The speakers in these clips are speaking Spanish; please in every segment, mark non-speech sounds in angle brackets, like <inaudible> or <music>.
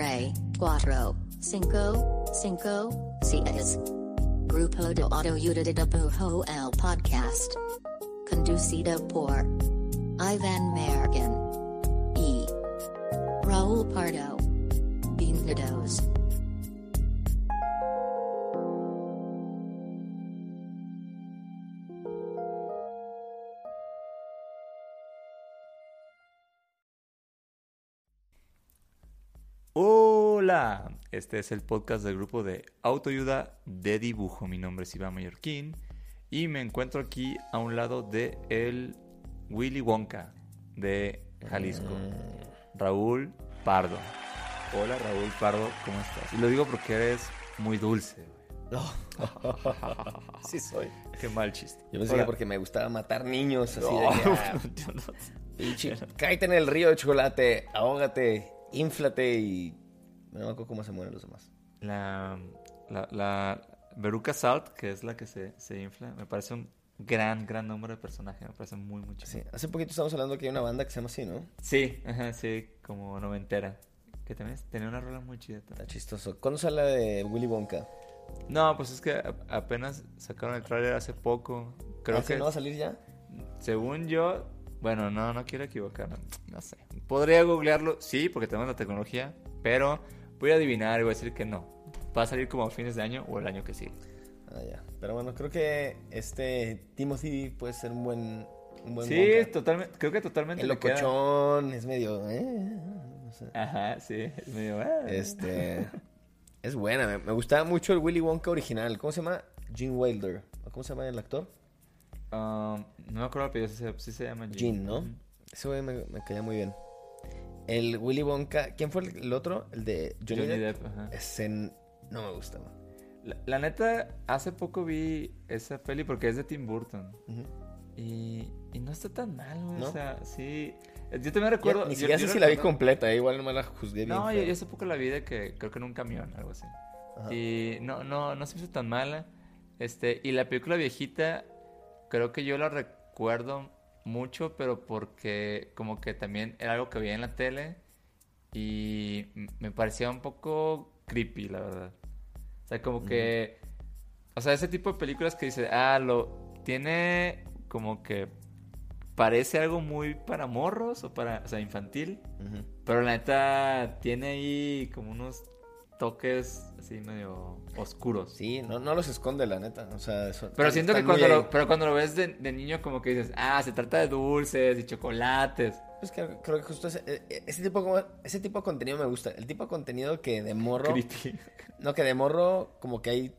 tres, cuatro, cinco, cinco, seis. Grupo de Autoayuda de Pujo el Podcast. Conducido por Ivan Mergen E. Raúl Pardo. Bienvenidos. Hola, este es el podcast del grupo de autoayuda de dibujo. Mi nombre es Iván Mallorquín y me encuentro aquí a un lado de el Willy Wonka de Jalisco, Raúl Pardo. Hola Raúl Pardo, ¿cómo estás? Y lo digo porque eres muy dulce. güey. <laughs> Sí soy. Qué mal chiste. Yo pensé que porque me gustaba matar niños, así No, de que, <laughs> ah, no- cállate en el río de chocolate, ahógate, inflate y... No me acuerdo cómo se mueren los demás. La, la, la Veruca Salt, que es la que se, se infla, me parece un gran, gran número de personajes. Me parece muy, muy chido. Sí, hace poquito estamos hablando que hay una banda que se llama así, ¿no? Sí, ajá, sí, como noventera. Que también tenía una rola muy chida. Está chistoso. ¿Cuándo sale la de Willy Wonka? No, pues es que apenas sacaron el tráiler hace poco. Creo ¿Ah, que, no va a salir ya? según yo, bueno, no, no quiero equivocarme. No sé. Podría googlearlo, sí, porque tenemos la tecnología, pero voy a adivinar y voy a decir que no. Va a salir como a fines de año o el año que sigue. Ah, ya. Pero bueno, creo que este Timothy puede ser un buen, un buen Sí, totalmente, creo que totalmente El queda. locochón, es medio... eh, no sé. Ajá, sí, es medio... ah. Este. Es buena, me, me gustaba mucho el Willy Wonka original. ¿Cómo se llama? Gene Wilder. ¿O ¿Cómo se llama el actor? Um, no me acuerdo, pero sí, se- sí se llama Gene, ¿no? Ujú. Ese güey me, me caía muy bien. El Willy Wonka. ¿Quién fue el, otro? El de Johnny, Johnny Depp. Depp, ajá. Ese n- no me gustaba. La, la neta, hace poco vi esa peli porque es de Tim Burton. Y, y no está tan mal, güey. ¿No? O sea, sí. Yo también recuerdo. Ya, ni siquiera sé si la vi completa, eh, igual no me la juzgué bien. No, yo, hace poco la vi de que creo que en un camión, algo así. Ajá. Y no, no, no se me hizo tan mala. Este, y la película viejita, creo que yo la recuerdo mucho, pero porque como que también era algo que veía en la tele y me parecía un poco creepy, la verdad. O sea, como que, o sea, ese tipo de películas que dice, ah, lo tiene como que parece algo muy para morros o para, o sea, infantil. Pero la neta tiene ahí como unos toques así medio oscuros. Sí, no, no los esconde, la neta. O sea, son- Pero siento que cuando lo, pero cuando lo ves de, de niño como que dices, ah, se trata de dulces y chocolates. Pues que creo que justo ese, e- ese tipo, ese tipo de contenido me gusta. El tipo de contenido que de morro. <laughs> No, que de morro como que hay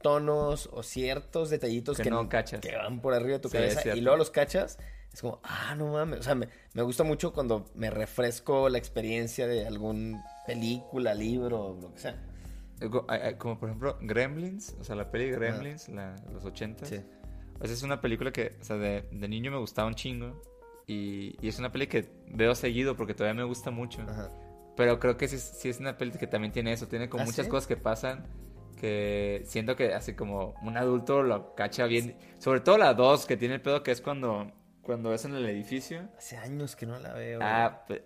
tonos o ciertos detallitos Que que, no cachas. que van por arriba de tu Sí, cabeza y luego los cachas. Es como, ah, no mames. O sea, me, me gusta mucho cuando me refresco la experiencia de algún película, libro, lo que sea. Algo- ay, ay, Como por ejemplo Gremlins, o sea, la peli Gremlins, la, los 80. Sí. O sea, es una película que, o sea, de, de niño me gustaba un chingo. Y, y es una peli que veo seguido porque todavía me gusta mucho. Ajá. Pero creo que sí, sí es una peli que también tiene eso, tiene como ¿Ah, muchas sí? cosas que pasan que siento que así como un adulto lo cacha bien. Sobre todo la 2 que tiene el pedo que es cuando, cuando es en el edificio. Hace años que no la veo. Ah, pues,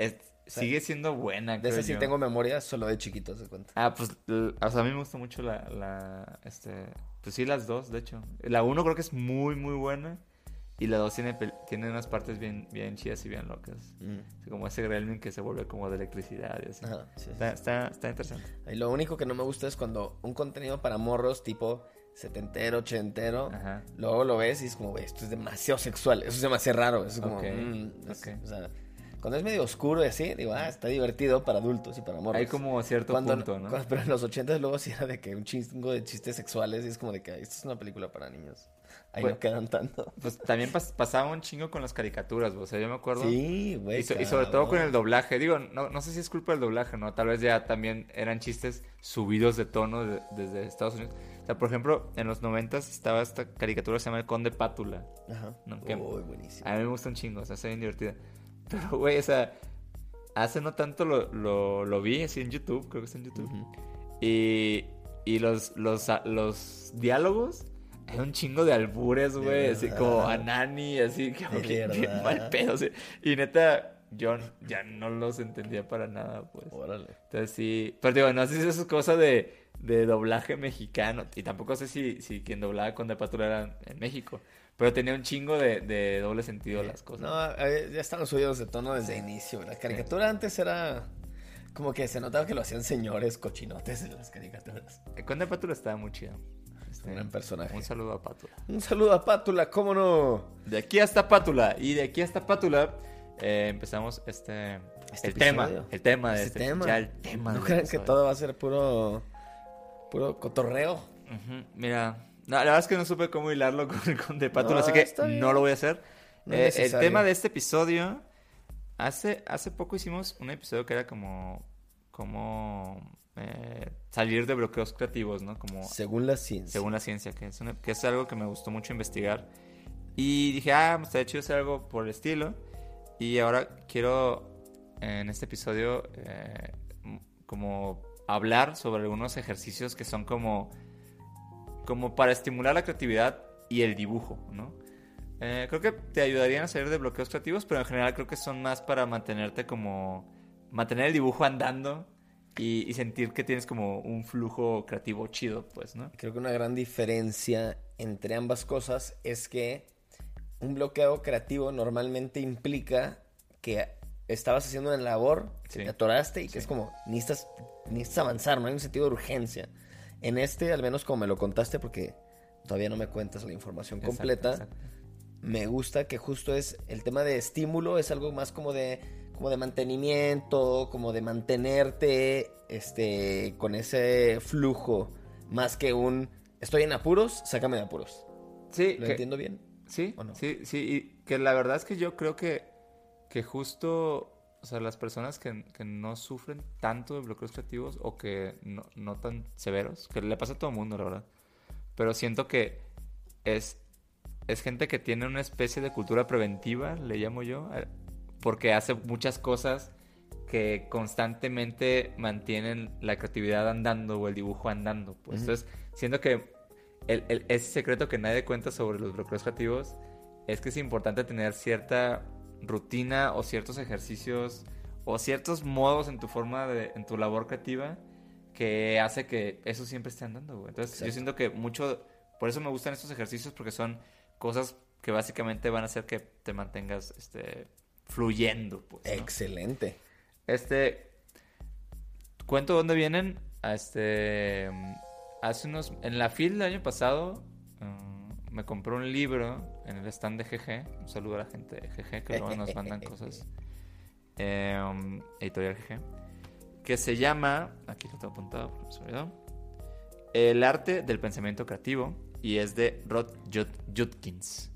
sea, sigue siendo buena, de esa sí yo. tengo memoria solo de chiquito, se cuenta. Ah, pues, o sea, a mí me gusta mucho la, la, este, pues sí, las dos, de hecho. La 1 creo que es muy, muy buena. Y la 2 tiene, tiene unas partes bien, bien chidas y bien locas. Mm. Así como ese gremlin que se vuelve como de electricidad y así. Ajá, sí, sí. Está, está, está interesante. Y lo único que no me gusta es cuando un contenido para morros tipo setentero, ochentero, Ajá. luego lo ves y es como, esto es demasiado sexual, eso es demasiado raro, eso es como, Ok, mm, es- ok. o sea, cuando es medio oscuro y así, digo, ah, está divertido para adultos y para morros. Hay como cierto cuando, punto, ¿no? cuando- pero en los ochentas luego sí era de que un chingo de chistes sexuales y es como de que esto es una película para niños. Ahí Pues- no quedan tanto. <laughs> Pues también pas- pasaba un chingo con las caricaturas, o sea, yo me acuerdo. Sí, güey. Y, so- y sobre todo con el doblaje. Digo, no, no sé si es culpa del doblaje, ¿no? Tal vez ya también eran chistes subidos de tono de- desde Estados Unidos. O sea, por ejemplo, en los noventas estaba esta caricatura que se llama El Conde Pátula. Ajá. No, que- buenísimo. A mí me gusta un chingo, o sea, está bien divertida. Pero, güey, o sea, hace no tanto lo, lo, lo vi así en YouTube, creo que está en YouTube. Y, y los, los, los diálogos, hay un chingo de albures, güey, así como verdad. a Nani, así verdad. <laughs> mal pedo. así. Y neta, yo ya no los entendía para nada, pues. Órale. Entonces sí, pero digo, no sé si eso es cosa de, de doblaje mexicano, y tampoco sé si, si quien doblaba con De Patrulha era en México, pero tenía un chingo de, de doble sentido las cosas. No, eh, ya están subidos de tono desde inicio. La caricatura antes era como que se notaba que lo hacían señores cochinotes en las caricaturas. Eh, Con De Patrulha estaba muy chido. Este, Un gran personaje. Un saludo a Pátula. Un saludo a Pátula, ¿cómo no? De aquí hasta Pátula, y de aquí hasta Pátula eh, empezamos este, Este el tema, episodio. el tema de Este este, tema. ya el tema No crean que todo va a ser puro, puro cotorreo. Mira, no, la verdad es que no supe cómo hilarlo <laughs> con, con De Pátula, No, así que no lo voy a hacer. No Eh, el tema de este episodio, hace, hace poco hicimos un episodio que era como, como eh, salir de bloqueos creativos, ¿no? Como Según la ciencia. según la ciencia, que es, una- que es algo que me gustó mucho investigar. Y dije, ah, me estaría chido hacer algo por el estilo. Y ahora quiero, en este episodio, eh, como hablar sobre algunos ejercicios que son como, como para estimular la creatividad y el dibujo, ¿no? Eh, creo que te ayudarían a salir de bloqueos creativos, pero en general creo que son más para mantenerte como, mantener el dibujo andando y, y sentir que tienes como un flujo creativo chido, pues, ¿no? Creo que una gran diferencia entre ambas cosas es que un bloqueo creativo normalmente implica que estabas haciendo una labor, Sí. que te atoraste y que es como, necesitas, necesitas avanzar, no hay un sentido de urgencia. En este, al menos como me lo contaste, porque todavía no me cuentas la información Exacto, completa, exacto. me gusta que justo es el tema de estímulo, es algo más como de, como de mantenimiento, como de mantenerte este, con ese flujo, más que un estoy en apuros, sácame de apuros. Sí, ¿Lo que- entiendo bien? Sí, ¿O no? sí, sí, y que la verdad es que yo creo que, que justo, o sea, las personas que, que no sufren tanto de bloqueos creativos o que no, no tan severos, que le pasa a todo el mundo, la verdad, pero siento que es, es gente que tiene una especie de cultura preventiva, le llamo yo, eh, porque hace muchas cosas que constantemente mantienen la creatividad andando o el dibujo andando. Pues Ujú. entonces, siento que el, el- ese secreto que nadie cuenta sobre los bloqueos creativos es que es importante tener cierta rutina o ciertos ejercicios o ciertos modos en tu forma de, en tu labor creativa que hace que eso siempre esté andando, güey. Entonces, yo siento que mucho, por eso me gustan estos ejercicios porque son cosas que básicamente van a hacer que te mantengas, este, fluyendo, pues. ¿no? Excelente. Este. Cuento dónde vienen. Este. Hace unos. En la FIL del año pasado. mm, me compré un libro en el stand de GG. Un saludo a la gente de GG que luego nos mandan cosas. <laughs> Eh, um, editorial GG. Que se llama. Aquí lo tengo apuntado, porque se olvidó. El arte del pensamiento creativo. Y es de Rod Jud- Judkins.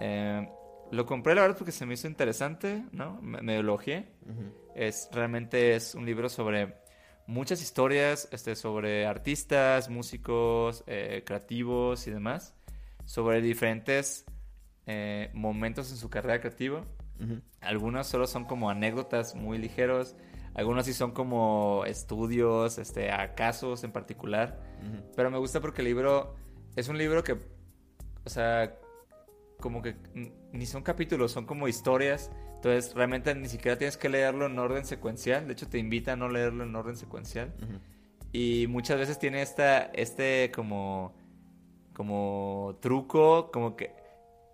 Eh, lo compré la verdad porque se me hizo interesante, ¿no? Me, me elogié. Es, realmente es un libro sobre muchas historias, este, sobre artistas, músicos, eh, creativos y demás, sobre diferentes eh, momentos en su carrera creativa. Algunos solo son como anécdotas muy ligeros, algunos sí son como estudios, este, a casos en particular. Pero me gusta porque el libro es un libro que, o sea, como que ni son capítulos, son como historias. Entonces, realmente ni siquiera tienes que leerlo en orden secuencial. De hecho, te invita a no leerlo en orden secuencial. Y muchas veces tiene esta, este como, como truco, como que,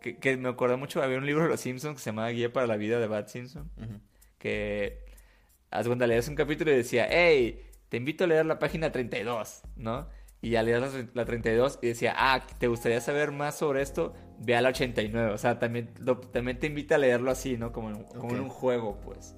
que, que me acuerdo mucho. Había un libro de los Simpsons que se llamaba Guía para la vida de Bart Simpson que haz cuando leías un capítulo y decía, hey, te invito a leer la página 32, ¿no? Y ya leías la, la 32 y decía, ah, ¿te gustaría saber más sobre esto? Ve a la 89. O sea, también, lo- también te invita a leerlo así, ¿no? Como en, como en un juego, pues.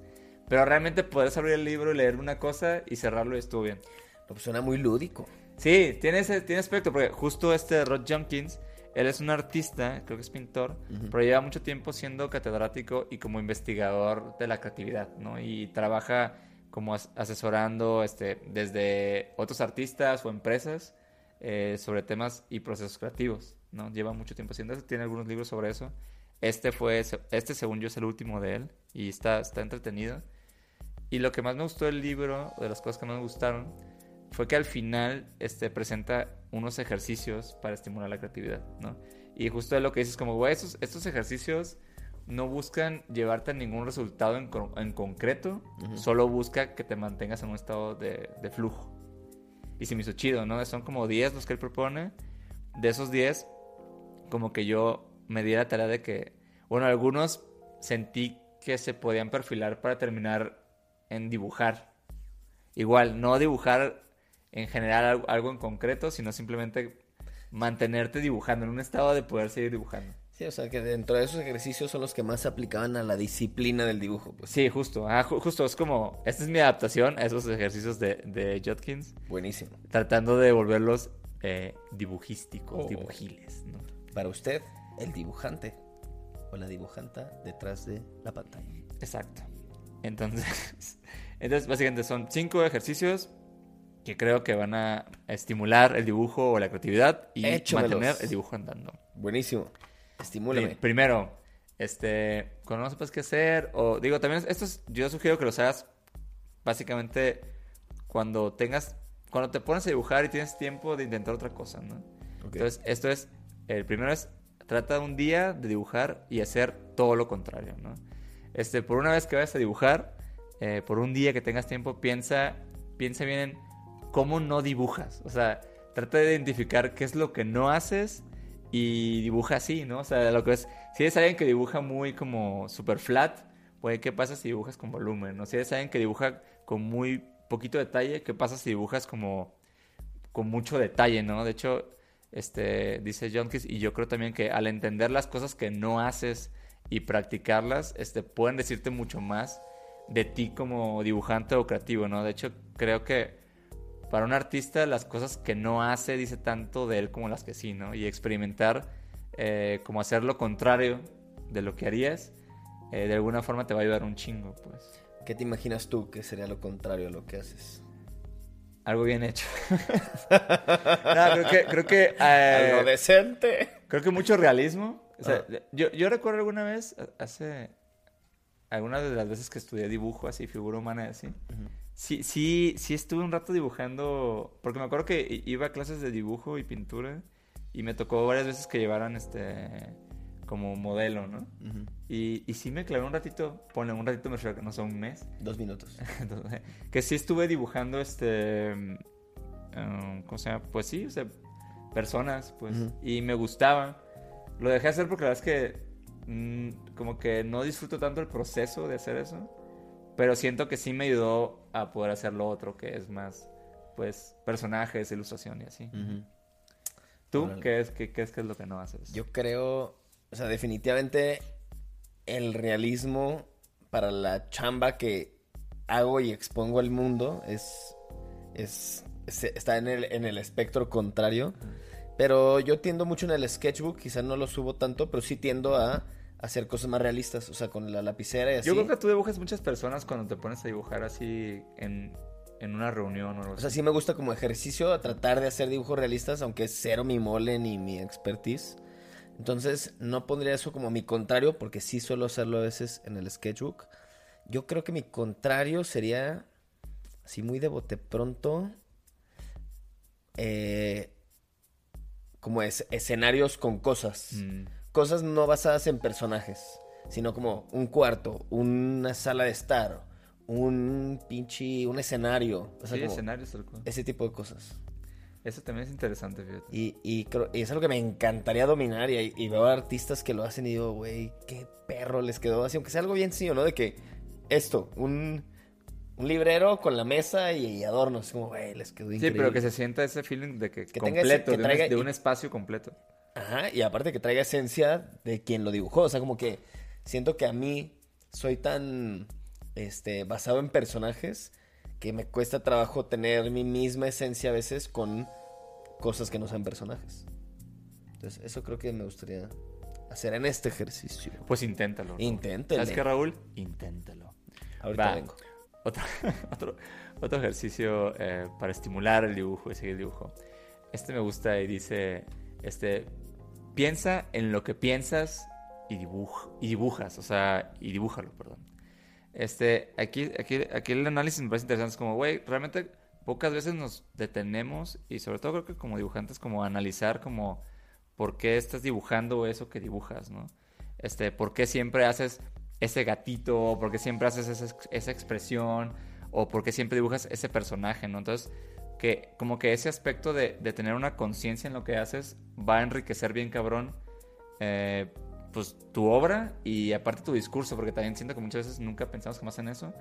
Pero realmente puedes abrir el libro y leer una cosa y cerrarlo y estuvo bien. Pues suena muy lúdico. Sí, tiene ese tiene aspecto, porque justo este Rod Jenkins, él es un artista, creo que es pintor, Ujú. pero lleva mucho tiempo siendo catedrático y como investigador de la creatividad, ¿no? Y trabaja como as- asesorando este, desde otros artistas o empresas eh, sobre temas y procesos creativos, ¿no? Lleva mucho tiempo haciendo eso, tiene algunos libros sobre eso. Este fue, este según yo es el último de él y está, está entretenido. Y lo que más me gustó del libro, de las cosas que más me gustaron, fue que al final este, presenta unos ejercicios para estimular la creatividad, ¿no? Y justo lo que dices, como, güey, estos, estos ejercicios no buscan llevarte a ningún resultado en, co- en concreto, solo busca que te mantengas en un estado de, de flujo. Y se me hizo chido, ¿no? Son como 10 los que él propone. De esos 10, como que yo me di la tarea de que, bueno, algunos sentí que se podían perfilar para terminar en dibujar. Igual, no dibujar en general algo, en concreto, sino simplemente mantenerte dibujando, en un estado de poder seguir dibujando. Sí, o sea, que dentro de esos ejercicios son los que más se aplicaban a la disciplina del dibujo, pues. Sí, justo. Ah, ju- justo, es como, esta es mi adaptación a esos ejercicios de, de Jodkins, Buenísimo. tratando de volverlos eh, dibujísticos, Oh. dibujiles, ¿no? Para usted, el dibujante o la dibujanta detrás de la pantalla. Exacto. Entonces, <laughs> entonces básicamente son cinco ejercicios que creo que van a estimular el dibujo o la creatividad y Échamelos. mantener el dibujo andando. Buenísimo. Estimúlame. Pri- primero, este, cuando no sepas qué hacer, o digo, también esto es, yo sugiero que los hagas básicamente cuando tengas, cuando te pones a dibujar y tienes tiempo de intentar otra cosa, ¿no? Entonces, esto es, el primero es, trata un día de dibujar y hacer todo lo contrario, ¿no? Este, por una vez que vayas a dibujar, eh, por un día que tengas tiempo, piensa, piensa bien en cómo no dibujas. O sea, trata de identificar qué es lo que no haces y dibuja así, ¿no? O sea, lo que es, si eres alguien que dibuja muy como super flat, pues ¿qué pasa si dibujas con volumen? ¿no? Si eres alguien que dibuja con muy poquito detalle, ¿qué pasa si dibujas como con mucho detalle, ¿no? De hecho, este, dice Jonkis, y yo creo también que al entender las cosas que no haces y practicarlas, este, pueden decirte mucho más de ti como dibujante o creativo, ¿no? De hecho, creo que para un artista las cosas que no hace dice tanto de él como las que sí, ¿no? Y experimentar eh, como hacer lo contrario de lo que harías, eh, de alguna forma te va a ayudar un chingo, pues. ¿Qué te imaginas tú que sería lo contrario a lo que haces? Algo bien hecho. <laughs> no, creo que, creo que, eh, Algo decente. creo que mucho realismo. O sea, Ah. yo, yo recuerdo alguna vez, hace algunas de las veces que estudié dibujo, así, figura humana, así. Sí, sí, sí estuve un rato dibujando, porque me acuerdo que iba a clases de dibujo y pintura y me tocó varias veces que llevaran este como modelo, ¿no? Y, y sí me clavé un ratito, ponle un ratito, me refiero a que no sé, un mes. Dos minutos. <laughs> Entonces, que sí estuve dibujando este um, ¿cómo se llama? Pues sí, o sea, personas, pues, y me gustaba. Lo dejé hacer porque la verdad es que mm, como que no disfruto tanto el proceso de hacer eso, pero siento que sí me ayudó a poder hacer lo otro que es más pues personajes, ilustración y así. ¿Tú Órale. qué es qué, qué es qué es lo que no haces? Yo creo, o sea, definitivamente el realismo para la chamba que hago y expongo al mundo es, es, es- está en el, en el espectro contrario. Pero yo tiendo mucho en el sketchbook, quizás no lo subo tanto, pero sí tiendo a hacer cosas más realistas, o sea, con la lapicera y así. Yo creo que tú dibujas muchas personas cuando te pones a dibujar así en, en una reunión o algo O sea, así. sí me gusta como ejercicio a tratar de hacer dibujos realistas, aunque es cero mi mole ni mi expertise. Entonces, no pondría eso como mi contrario, porque sí suelo hacerlo a veces en el sketchbook. Yo creo que mi contrario sería, así muy de bote pronto, eh, como es, escenarios con cosas. Mm. Cosas no basadas en personajes, sino como un cuarto, una sala de estar, un pinche, un escenario. O sea, sí, escenarios tal cual. ese tipo de cosas. Eso también es interesante, fíjate. Y, y, creo- y es algo que me encantaría dominar. Y, y veo artistas que lo hacen y digo, güey, qué perro les quedó así. Aunque sea algo bien sencillo, ¿no? De que esto, un, un librero con la mesa y, y adornos. Como, güey, les quedó Sí, increíble. pero que se sienta ese feeling de que, Que ese- completo, que de, un espacio completo. Ajá, y aparte que traiga esencia de quien lo dibujó. O sea, como que siento que a mí soy tan este, basado en personajes que me cuesta trabajo tener mi misma esencia a veces con cosas que no sean personajes. Entonces, eso creo que me gustaría hacer en este ejercicio. Pues inténtalo. Raúl. Inténtele. ¿Sabes qué, Raúl? Inténtalo. Ahorita Va. vengo. Otro, <laughs> otro, otro ejercicio eh, para estimular el dibujo y seguir el dibujo. Este me gusta y dice, este, piensa en lo que piensas y, dibuj- y dibujas, o sea, y dibújalo, perdón. Este, aquí, aquí, aquí el análisis me parece interesante, es como, güey, realmente pocas veces nos detenemos y sobre todo creo que como dibujantes, como analizar como por qué estás dibujando eso que dibujas, ¿no? este, ¿por qué siempre haces ese gatito? ¿O por qué siempre haces esa, esa expresión? ¿O por qué siempre dibujas ese personaje, no? Entonces, que como que ese aspecto de, de tener una conciencia en lo que haces va a enriquecer bien cabrón eh, pues tu obra y aparte tu discurso, porque también siento que muchas veces nunca pensamos jamás en eso.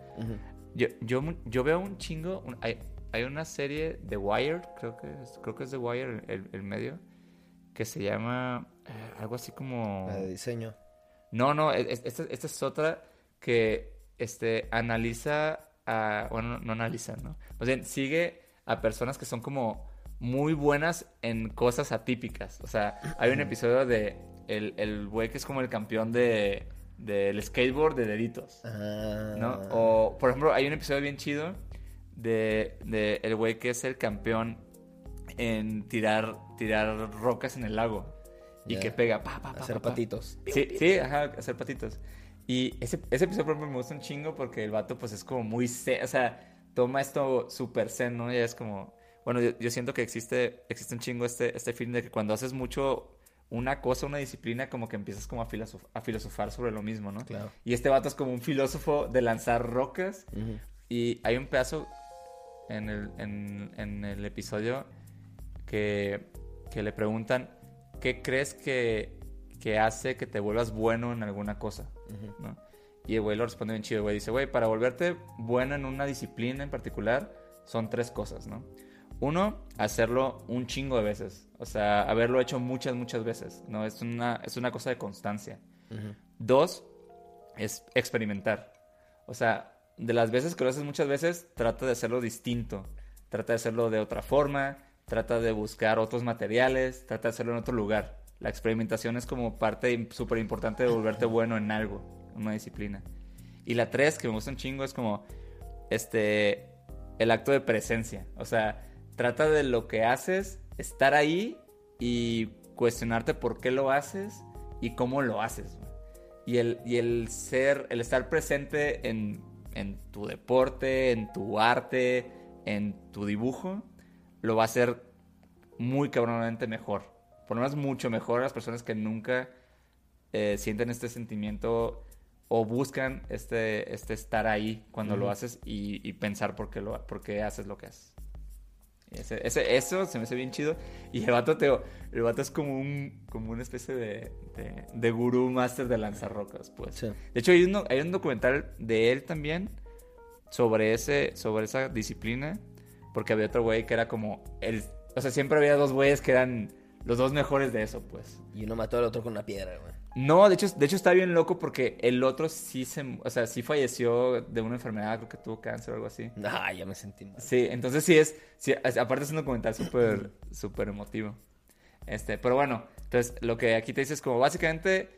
Yo, yo, yo veo un chingo, un- hay, hay una serie de Wired, creo que es, creo que es de Wired el, el medio, que se llama eh, algo así como... La de diseño. No, no, es- es- esta, esta es otra que este, analiza a... Bueno, no, no analiza, ¿no? Más bien, sigue a personas que son como muy buenas en cosas atípicas. O sea, hay un episodio de el, el güey que es como el campeón de del skateboard de deditos. Ah. ¿no? O, por ejemplo, hay un episodio bien chido de, de el güey que es el campeón en tirar, tirar rocas en el lago. Y Ya. que pega, pa, pa, pa, Hacer pa, pa. patitos. Sí, sí, ajá, hacer patitos. Y ese, ese episodio, por ejemplo, me gusta un chingo porque el vato, pues, es como muy o sea, toma esto súper zen, ¿no? Y es como, bueno, yo, yo siento que existe, existe un chingo este, este feeling de que cuando haces mucho una cosa, una disciplina, como que empiezas como a, filosof- a filosofar sobre lo mismo, ¿no? Claro. Y este vato es como un filósofo de lanzar rocas. Y hay un pedazo en el, en, en el episodio que, que le preguntan, ¿qué crees que, que hace que te vuelvas bueno en alguna cosa? ¿no? Y el güey lo responde bien chido, güey. Dice, güey, para volverte bueno en una disciplina en particular, son tres cosas, ¿no? Uno, hacerlo un chingo de veces. O sea, haberlo hecho muchas, muchas veces, ¿no? Es una, es una cosa de constancia. Dos, es experimentar. O sea, de las veces que lo haces muchas veces, trata de hacerlo distinto. Trata de hacerlo de otra forma. Trata de buscar otros materiales. Trata de hacerlo en otro lugar. La experimentación es como parte súper importante de volverte <laughs> bueno en algo, una disciplina. Y la tres, que me gusta un chingo, es como este el acto de presencia. O sea, trata de lo que haces, estar ahí y cuestionarte por qué lo haces y cómo lo haces. Y el, y el ser, el estar presente en, en tu deporte, en tu arte, en tu dibujo, lo va a hacer muy cabronamente mejor. Por lo menos mucho mejor a las personas que nunca eh, sienten este sentimiento o buscan este, este estar ahí cuando lo haces y, y pensar por qué, lo, por qué haces lo que haces. Ese- ese- eso se me hace bien chido. Y el vato, te, el vato es como, un, como una especie de, de, de gurú máster de lanzarrocas, pues. Sí. De hecho, hay un, hay un documental de él también sobre, ese, sobre esa disciplina. Porque había otro güey que era como el... O sea, siempre había dos güeyes que eran los dos mejores de eso, pues. Y uno mató al otro con una piedra, güey. No, de hecho, de hecho está bien loco porque el otro sí se... O sea, sí falleció de una enfermedad, creo que tuvo cáncer o algo así. Ah, ya me sentí mal. Sí, entonces sí es, sí, aparte es un documental súper, <clears throat> súper emotivo. Este, pero bueno, entonces lo que aquí te dice es como básicamente,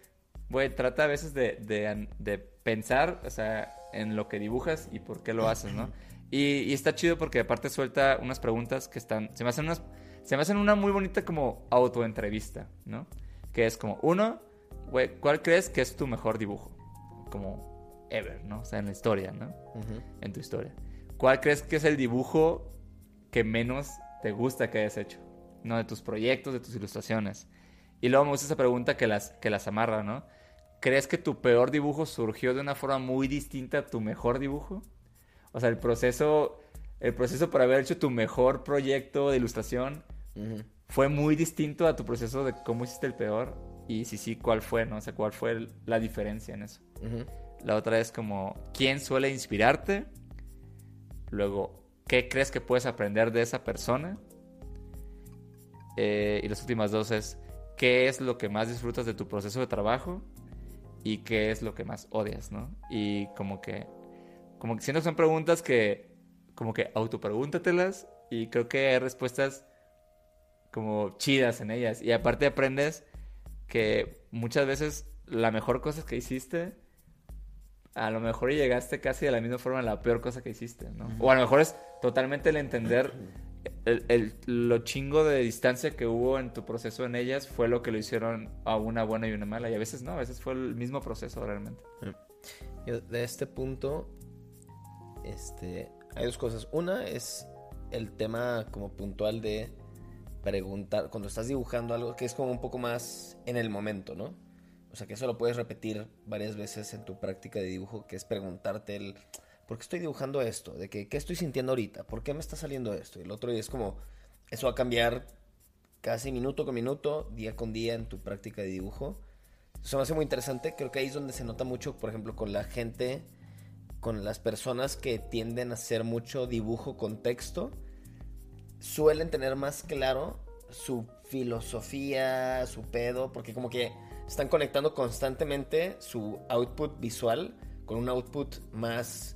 güey, trata a veces de, de, de pensar, o sea, en lo que dibujas y por qué lo haces, ¿no? Y, y está chido porque aparte suelta unas preguntas que están, se me hacen unas, se me hacen una muy bonita como autoentrevista, ¿no? Que es como, uno, güey, ¿cuál crees que es tu mejor dibujo? Como ever, ¿no? O sea, en la historia, ¿no? En tu historia. ¿Cuál crees que es el dibujo que menos te gusta que hayas hecho? ¿No? De tus proyectos, de tus ilustraciones. Y luego me gusta esa pregunta que las, que las amarra, ¿no? ¿Crees que tu peor dibujo surgió de una forma muy distinta a tu mejor dibujo? O sea, el proceso, el proceso para haber hecho tu mejor proyecto de ilustración fue muy distinto a tu proceso de cómo hiciste el peor. Y si sí, ¿cuál fue, no? O sea, ¿cuál fue la diferencia en eso? Ujú. La otra es como, ¿quién suele inspirarte? Luego, ¿qué crees que puedes aprender de esa persona? Eh, y las últimas dos es, ¿qué es lo que más disfrutas de tu proceso de trabajo? Y qué es lo que más odias, ¿no? Y como que, como que siento que son preguntas que, como que autopregúntatelas y creo que hay respuestas como chidas en ellas. Y aparte aprendes que muchas veces la mejor cosa que hiciste a lo mejor llegaste casi de la misma forma a la peor cosa que hiciste, ¿no? O a lo mejor es totalmente el entender el, el- lo chingo de distancia que hubo en tu proceso en ellas fue lo que lo hicieron a una buena y una mala. Y a veces no, a veces fue el mismo proceso realmente. Yo, de este punto, este, hay dos cosas. Una es el tema como puntual de preguntar, cuando estás dibujando algo que es como un poco más en el momento, ¿no? O sea, que eso lo puedes repetir varias veces en tu práctica de dibujo, que es preguntarte el, ¿por qué estoy dibujando esto? ¿De que, qué estoy sintiendo ahorita? ¿Por qué me está saliendo esto? Y el otro día es como, eso va a cambiar casi minuto con minuto, día con día en tu práctica de dibujo. Eso me hace muy interesante. Creo que ahí es donde se nota mucho, por ejemplo, con la gente, con las personas que tienden a hacer mucho dibujo con texto, suelen tener más claro su filosofía, su pedo, porque como que están conectando constantemente su output visual con un output más...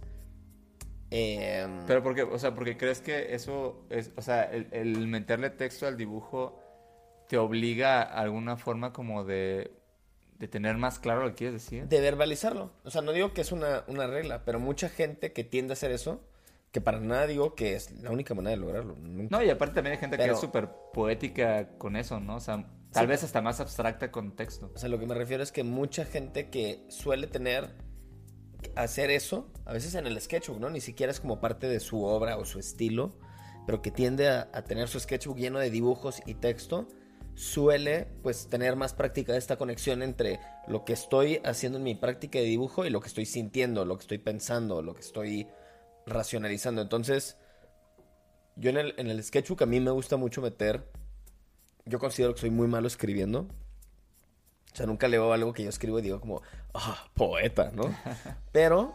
Eh, Pero porque, o sea, porque crees que eso es, o sea, el, el meterle texto al dibujo te obliga a alguna forma como de, de tener más claro lo que quieres decir. de verbalizarlo. O sea, no digo que es una, una regla, pero mucha gente que tiende a hacer eso, que para nada digo que es la única manera de lograrlo. nunca. No, y aparte también hay gente que es súper poética con eso, ¿no? O sea, tal Sí, vez hasta más abstracta con texto. O sea, lo que me refiero es que mucha gente que suele tener hacer eso, a veces en el sketchbook, ¿no? Ni siquiera es como parte de su obra o su estilo, pero que tiende a, a tener su sketchbook lleno de dibujos y texto, suele pues tener más práctica de esta conexión entre lo que estoy haciendo en mi práctica de dibujo y lo que estoy sintiendo, lo que estoy pensando, lo que estoy racionalizando. Entonces, yo en el, en el sketchbook a mí me gusta mucho meter, yo considero que soy muy malo escribiendo, o sea, nunca leo algo que yo escribo y digo como, ah, poeta, ¿no? <laughs> Pero,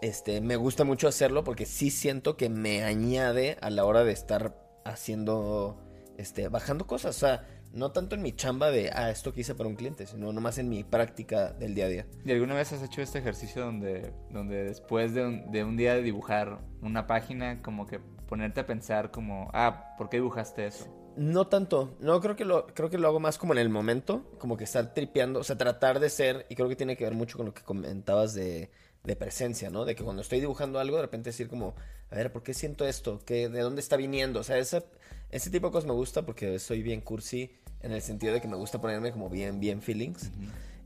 este, me gusta mucho hacerlo porque sí siento que me añade a la hora de estar haciendo, este, bajando cosas. O sea, no tanto en mi chamba de, ah, esto que hice para un cliente, sino nomás en mi práctica del día a día. ¿Y alguna vez has hecho este ejercicio donde, donde después de un, de un día de dibujar una página, como que ponerte a pensar como, ah, ¿por qué dibujaste eso? No tanto, no creo que lo creo que lo hago más como en el momento, como que estar tripeando, o sea, tratar de ser y creo que tiene que ver mucho con lo que comentabas de, de presencia, ¿no? De que cuando estoy dibujando algo, de repente decir como, a ver, ¿por qué siento esto? ¿Qué, ¿De dónde está viniendo? O sea, ese, ese tipo de cosas me gusta porque soy bien cursi en el sentido de que me gusta ponerme como bien, bien feelings.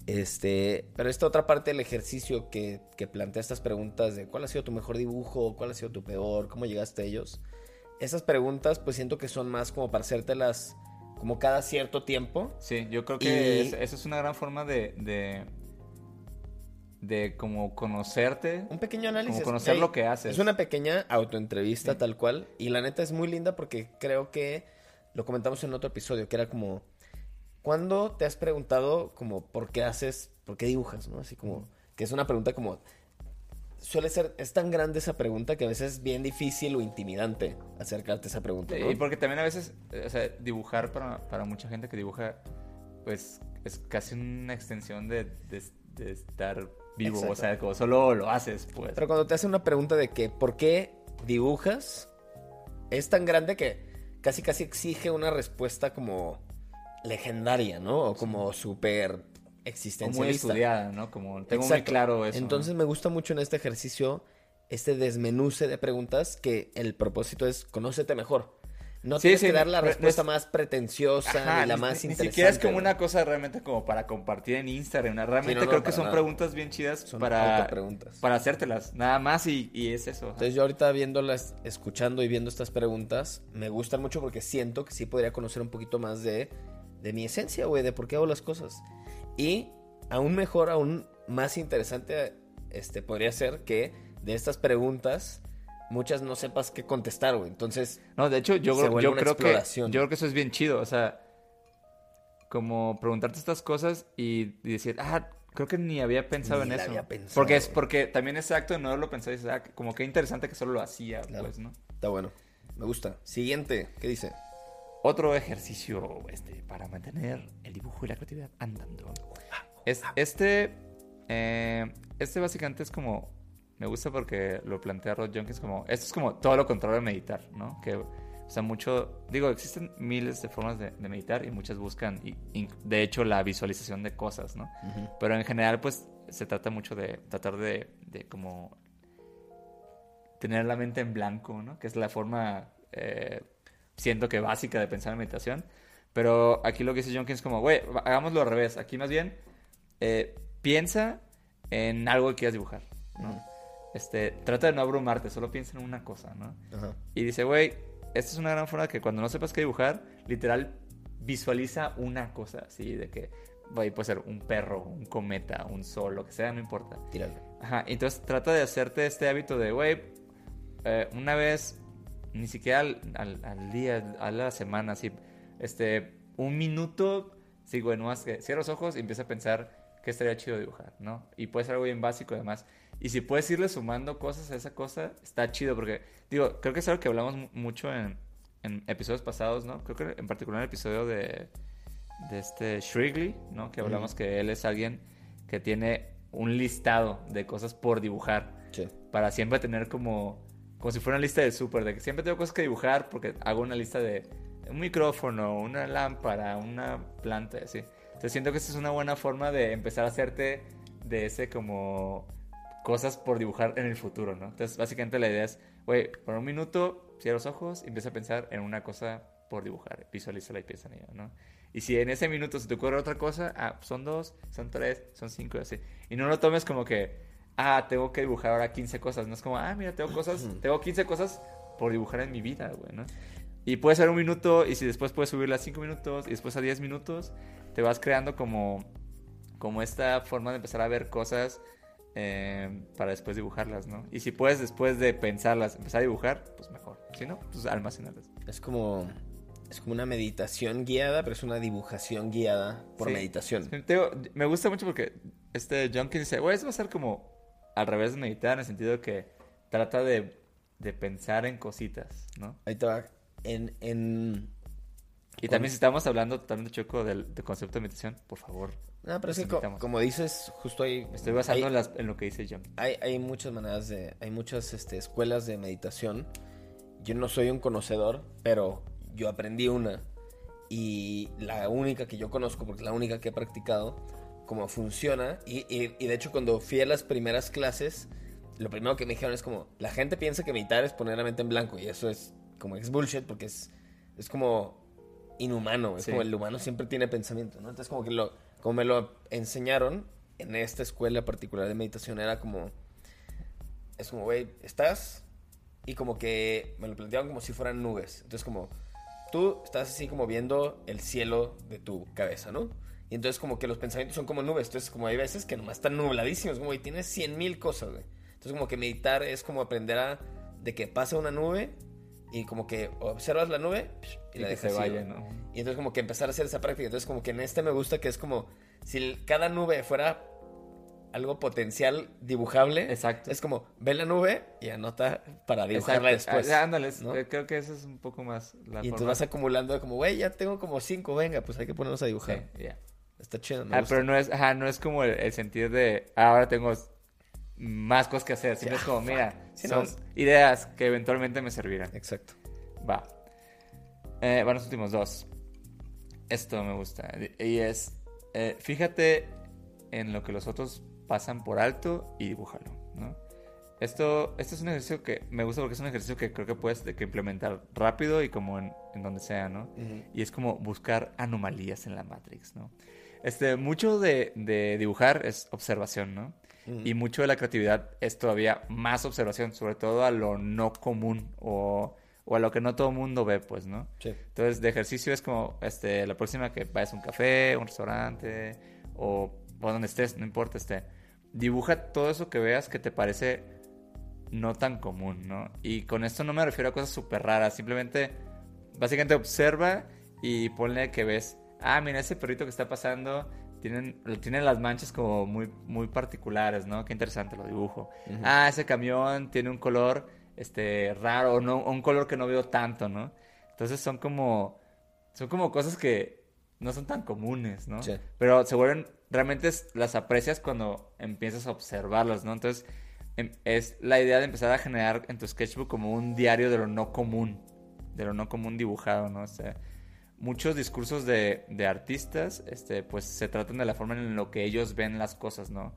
Este, pero esta otra parte del ejercicio que, que plantea estas preguntas de cuál ha sido tu mejor dibujo, cuál ha sido tu peor, cómo llegaste a ellos. Esas preguntas pues siento que son más como para hacértelas como cada cierto tiempo. Sí, yo creo que Y- es- eso es una gran forma de, de, de como conocerte. Un pequeño análisis. Como conocer Ey, lo que haces. Es una pequeña autoentrevista Sí. tal cual. Y la neta es muy linda porque creo que lo comentamos en otro episodio, que era como, ¿cuándo te has preguntado como por qué haces, por qué dibujas? ¿no? Así como, que es una pregunta como, suele ser, es tan grande esa pregunta que a veces es bien difícil o intimidante acercarte a esa pregunta. ¿no? Y porque también a veces, eh, o sea, dibujar para, para mucha gente que dibuja, pues es casi una extensión de, de- de estar vivo. Exacto. O sea, como solo lo haces, pues. Pero cuando te hacen una pregunta de que por qué dibujas, es tan grande que casi casi exige una respuesta como legendaria, ¿no? O como súper O muy existencialista. estudiada, ¿no? Como tengo muy claro eso. Entonces ¿no? me gusta mucho en este ejercicio este desmenuce de preguntas que el propósito es conócete mejor. No Sí, tienes sí, que dar la no respuesta es- más pretenciosa Ajá, ni la más ni, ni interesante. siquiera es como una cosa realmente como para compartir en Instagram. Realmente Sí, no, no, creo que son nada. preguntas bien chidas Son para, para hacértelas. Nada más y, y es eso. ajá. Entonces yo ahorita viéndolas, escuchando y viendo estas preguntas, me gustan mucho porque siento que sí podría conocer un poquito más de, de mi esencia, güey, de por qué hago las cosas. Y aún mejor, aún más interesante, este, podría ser que de estas preguntas muchas no sepas qué contestar, güey. Entonces, No, de hecho, yo, Se creo- yo una creo que yo creo que eso es bien chido. O sea, como preguntarte estas cosas y, y decir, ah, creo que ni había pensado Ni en la eso. había pensado, porque es porque también es acto de no haberlo pensado dices, ah, como que interesante que solo lo hacía, Claro. pues, ¿no? está bueno. Me gusta. Siguiente, ¿qué dice? Otro ejercicio este, para mantener el dibujo y la creatividad andando. Es, este, eh, este básicamente es como, me gusta porque lo plantea Rod Jenkins como, esto es como todo lo contrario de meditar, ¿no? Que, o sea, mucho, digo, existen miles de formas de, de meditar y muchas buscan, y, y, de hecho, la visualización de cosas, ¿no? Pero en general, pues, se trata mucho de tratar de, de como tener la mente en blanco, ¿no? Que es la forma, eh, siento que básica de pensar en meditación. Pero aquí lo que dice Jenkins es como, güey, hagámoslo al revés. Aquí más bien, eh, piensa en algo que quieras dibujar, ¿no? Este, trata de no abrumarte, solo piensa en una cosa, ¿no? Ajá. Y dice, güey, esta es una gran forma que cuando no sepas qué dibujar, literal, visualiza una cosa, así, de que Puede ser un perro, un cometa, un sol, lo que sea, no importa. Tíralo. Ajá, entonces trata de hacerte este hábito de, güey, eh, una vez, ni siquiera al, al- al día, a la semana, así, este, un minuto, sí, güey, nomás que cierra los ojos y empieza a pensar que estaría chido dibujar, ¿no? Y puede ser algo bien básico además. Y si puedes irle sumando cosas a esa cosa, está chido porque, digo, creo que es algo que hablamos mu- mucho en, en episodios pasados, ¿no? Creo que en particular en el episodio de, de este Shrigley, ¿no? Que hablamos que él es alguien que tiene un listado de cosas por dibujar Sí. para siempre tener como como si fuera una lista de súper de que siempre tengo cosas que dibujar porque hago una lista de un micrófono, una lámpara, una planta, así. Entonces siento que esta es una buena forma de empezar a hacerte de ese como cosas por dibujar en el futuro, ¿no? Entonces básicamente la idea es, güey, por un minuto cierra los ojos y empieza a pensar en una cosa por dibujar, visualízala y piensa en ella, ¿no? Y si en ese minuto se te ocurre otra cosa, ah, son dos, son tres, son cinco, así. Y no lo tomes como que, ah, tengo que dibujar ahora 15 cosas. No es como, ah, mira, tengo cosas, tengo 15 cosas por dibujar en mi vida, güey, ¿no? Y puede ser un minuto, y si después puedes subirla a 5 minutos, y después a 10 minutos, te vas creando como, como esta forma de empezar a ver cosas eh, para después dibujarlas, ¿no? Y si puedes después de pensarlas empezar a dibujar, pues mejor. Si no, pues almacenarlas. Es como. Es como una meditación guiada, pero es una dibujación guiada por Sí. meditación. Digo, me gusta mucho porque este Junkin dice, güey, eso va a ser como al revés de meditar, en el sentido de que trata de, de pensar en cositas, ¿no? Ahí te va. En, en... Y también si estamos hablando totalmente choco del, del concepto de meditación, por favor, No, pero es que co- invitamos. como dices, justo ahí... me estoy basando hay- en, las- en lo que dice Junkin. Hay, hay muchas maneras de. Hay muchas este, escuelas de meditación. Yo no soy un conocedor, pero yo aprendí una. Y la única que yo conozco, porque es la única que he practicado, cómo funciona. Y, y- y de hecho, cuando fui a las primeras clases, lo primero que me dijeron es como: la gente piensa que meditar es poner la mente en blanco. Y eso es como es bullshit, porque es, es como inhumano. Es Sí. como el humano siempre tiene pensamiento, ¿no? Entonces, como que lo, como me lo enseñaron en esta escuela particular de meditación, era como es como, güey, estás y como que me lo planteaban como si fueran nubes. Entonces como tú estás así como viendo el cielo de tu cabeza, ¿no? Y entonces como que los pensamientos son como nubes. Entonces como hay veces que nomás están nubladísimos, como, güey, tienes cien mil cosas, güey. Entonces como que meditar es como aprender a, de que pasa una nube y como que observas la nube y, Y la que dejas se vaya. ¿no? Y entonces como que empezar a hacer esa práctica. Entonces como que en este me gusta que es como si cada nube fuera algo potencial dibujable. Exacto. Es como, ve la nube y anota para dibujarla Exacto. después. Ah, ándale, ¿no? eh, creo que eso es un poco más la Y forma. vas acumulando como, güey, ya tengo como cinco, venga, pues hay que ponernos a Sí, dibujar. ya. Está chido, me Ah, gusta. pero no es, ajá, no es como el, el sentido de "Ah, ahora tengo más cosas que hacer. Siempre es como, mira, son no, es- ideas que eventualmente me servirán. Exacto. Va. Eh, van los últimos dos. Esto me gusta. Y es, eh, fíjate en lo que los otros pasan por alto y dibújalo, ¿no? Esto, esto es un ejercicio que me gusta porque es un ejercicio que creo que puedes que implementar rápido y como en, en donde sea, ¿no? Y es como buscar anomalías en la Matrix, ¿no? Este, mucho de, de dibujar es observación, ¿no? Y mucho de la creatividad es todavía más observación, sobre todo a lo no común o, o a lo que no todo el mundo ve, pues, ¿no? Sí. Entonces, de ejercicio es como, este, la próxima que vayas a un café, un restaurante o, o donde estés, no importa, este, dibuja todo eso que veas que te parece no tan común, ¿no? Y con esto no me refiero a cosas súper raras, simplemente, básicamente observa y ponle que ves, ah, mira, ese perrito que está pasando, tienen, tienen las manchas como muy, muy particulares, ¿no? Qué interesante, lo dibujo. Ah, ese camión tiene un color, este, raro, no, un color que no veo tanto, ¿no? Entonces son como, son como cosas que no son tan comunes, ¿no? Sí. Pero se vuelven, realmente es- las aprecias cuando empiezas a observarlas, ¿no? Entonces em- es la idea de empezar a generar en tu sketchbook como un diario de lo no común, de lo no común dibujado, ¿no? O sea, muchos discursos de, de artistas, este, pues se tratan de la forma en lo que ellos ven las cosas, ¿no?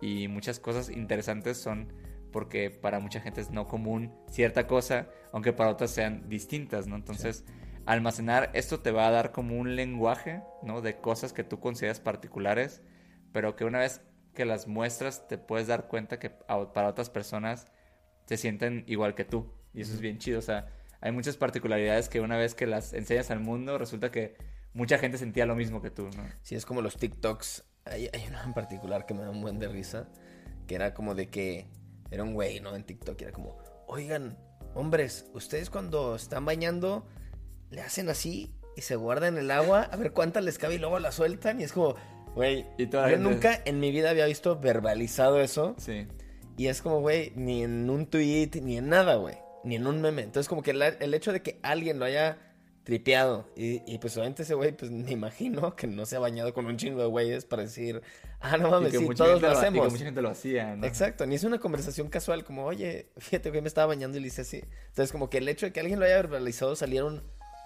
Y muchas cosas interesantes son porque para mucha gente es no común cierta cosa, aunque para otras sean distintas, ¿no? Entonces, almacenar esto te va a dar como un lenguaje, ¿no? De cosas que tú consideras particulares, pero que una vez que las muestras te puedes dar cuenta que para otras personas se sienten igual que tú. Y eso es bien chido, o sea, hay muchas particularidades que una vez que las enseñas al mundo, resulta que mucha gente sentía lo mismo que tú, ¿no? Sí, es como los TikToks. Hay, hay uno en particular que me da un buen de risa, que era como de que era un güey, ¿no? En TikTok, era como, oigan, hombres, ustedes cuando están bañando, le hacen así y se guardan el agua, a ver cuánta les cabe y luego la sueltan, y es como, güey, yo gente- nunca en mi vida había visto verbalizado eso, Sí. y es como, güey, ni en un tweet, ni en nada, güey. Ni en un meme. Entonces, como que el hecho de que alguien lo haya tripeado. Y, y, pues obviamente ese güey, pues me imagino que no se ha bañado con un chingo de güeyes para decir, ah, no mames, sí, todos lo y que hacemos. mucha gente lo hacía, ¿no? Exacto, ni es una conversación casual como, oye, fíjate que me estaba bañando y le hice así. Entonces, como que el hecho de que alguien lo haya verbalizado, salieron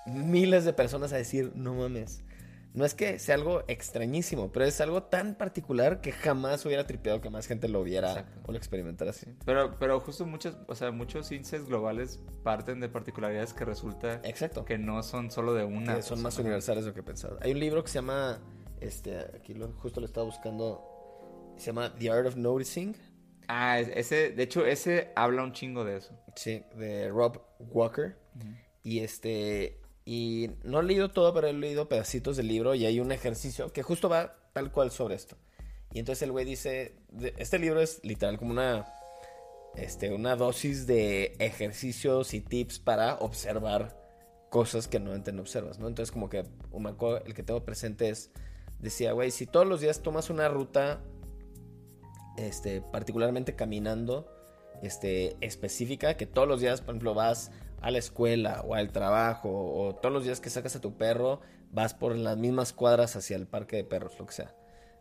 miles de personas a decir, no mames. No es que sea algo extrañísimo, pero es algo tan particular que jamás hubiera tripeado que más gente lo viera Exacto. o lo experimentara así. Pero, pero justo muchos, o sea, muchos índices globales parten de particularidades que resulta Exacto. que no son solo de una. que son más universales de lo que pensaba. Hay un libro que se llama, este, aquí lo, justo lo estaba buscando, se llama The Art of Noticing, Ah, es- ese, de hecho, ese habla un chingo de eso. sí, de Rob Walker. Y este, y no he leído todo, pero he leído pedacitos del libro y hay un ejercicio que justo va tal cual sobre esto. Y entonces el güey dice, este libro es literal como una, este, una dosis de ejercicios y tips para observar cosas que no no observas, ¿no? Entonces como que un el que tengo presente es, decía, güey, si todos los días tomas una ruta, este, particularmente caminando, este, específica, que todos los días, por ejemplo, vas a la escuela o al trabajo, o todos los días que sacas a tu perro, vas por las mismas cuadras hacia el parque de perros, lo que sea.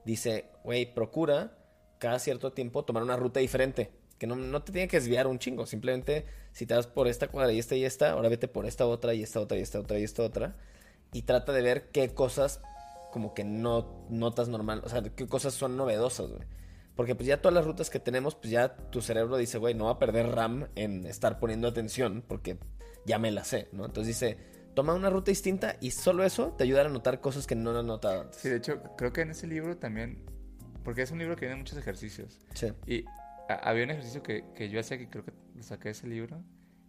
Dice, güey, procura cada cierto tiempo tomar una ruta diferente. Que no, no te tiene que desviar un chingo. Simplemente, si te vas por esta cuadra y esta y esta, ahora vete por esta otra y esta otra y esta otra y esta otra. Y trata de ver qué cosas como que no notas normal. O sea, qué cosas son novedosas, güey. Porque pues ya todas las rutas que tenemos, pues ya tu cerebro dice, güey, no va a perder RAM en estar poniendo atención porque ya me la sé, ¿no? Entonces dice, toma una ruta distinta y solo eso te ayudará a notar cosas que no has notado antes. Sí, de hecho, creo que en ese libro también, porque es un libro que tiene muchos ejercicios. Sí. Y había un ejercicio que, que yo hacía, que creo que lo saqué de ese libro,